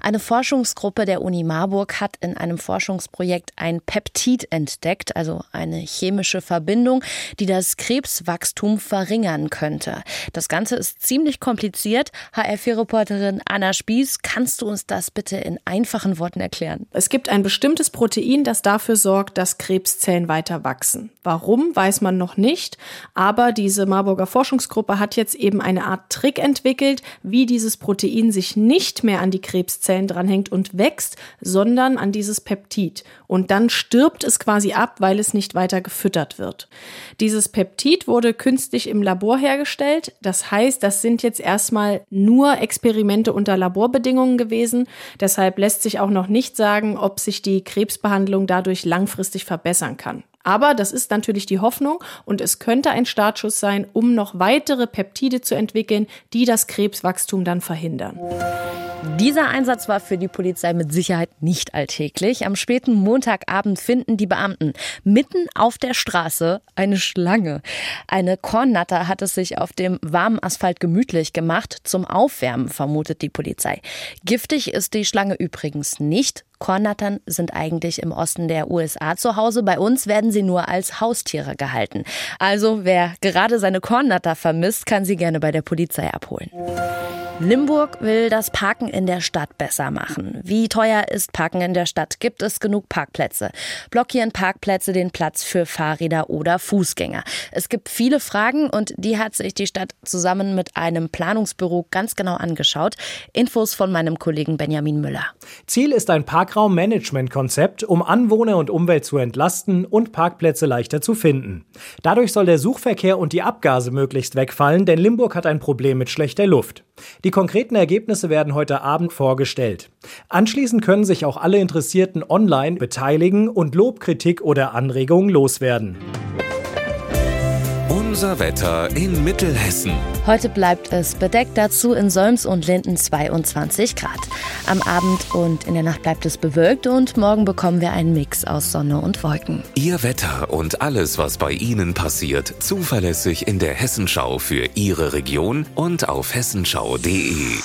Eine Forschungsgruppe der Uni Marburg hat in einem Forschungsprojekt ein Peptid entdeckt, also eine chemische Verbindung, die das Krebswachstum verringern könnte. Das Ganze ist ziemlich kompliziert. HR4-Reporterin Anna Spieß, kannst du uns das bitte in einfachen Worten erklären? Es gibt ein bestimmtes Protein, das dafür sorgt, dass Krebszellen weiter wachsen. Warum, weiß man noch nicht, aber diese Marburger Forschungsgruppe hat jetzt eben eine Art Trick entwickelt, wie dieses Protein sich nicht mehr an die Krebs Krebszellen dranhängt und wächst, sondern an dieses Peptid. Und dann stirbt es quasi ab, weil es nicht weiter gefüttert wird. Dieses Peptid wurde künstlich im Labor hergestellt. Das heißt, das sind jetzt erstmal nur Experimente unter Laborbedingungen gewesen. Deshalb lässt sich auch noch nicht sagen, ob sich die Krebsbehandlung dadurch langfristig verbessern kann. Aber das ist natürlich die Hoffnung und es könnte ein Startschuss sein, um noch weitere Peptide zu entwickeln, die das Krebswachstum dann verhindern. Dieser Einsatz war für die Polizei mit Sicherheit nicht alltäglich. Am späten Montagabend finden die Beamten mitten auf der Straße eine Schlange. Eine Kornnatter hat es sich auf dem warmen Asphalt gemütlich gemacht. Zum Aufwärmen vermutet die Polizei. Giftig ist die Schlange übrigens nicht. Kornattern sind eigentlich im Osten der USA zu Hause. Bei uns werden sie nur als Haustiere gehalten. Also wer gerade seine Kornnatter vermisst, kann sie gerne bei der Polizei abholen. Limburg will das Parken in der Stadt besser machen. Wie teuer ist Parken in der Stadt? Gibt es genug Parkplätze? Blockieren Parkplätze den Platz für Fahrräder oder Fußgänger? Es gibt viele Fragen und die hat sich die Stadt zusammen mit einem Planungsbüro ganz genau angeschaut. Infos von meinem Kollegen Benjamin Müller. Ziel ist ein Parkraummanagementkonzept, um Anwohner und Umwelt zu entlasten und Parkplätze leichter zu finden. Dadurch soll der Suchverkehr und die Abgase möglichst wegfallen, denn Limburg hat ein Problem mit schlechter Luft. Die konkreten Ergebnisse werden heute Abend vorgestellt. Anschließend können sich auch alle Interessierten online beteiligen und Lob, Kritik oder Anregungen loswerden. Unser Wetter in Mittelhessen. Heute bleibt es bedeckt, dazu in Solms und Linden 22 Grad. Am Abend und in der Nacht bleibt es bewölkt und morgen bekommen wir einen Mix aus Sonne und Wolken. Ihr Wetter und alles, was bei Ihnen passiert, zuverlässig in der Hessenschau für Ihre Region und auf hessenschau.de.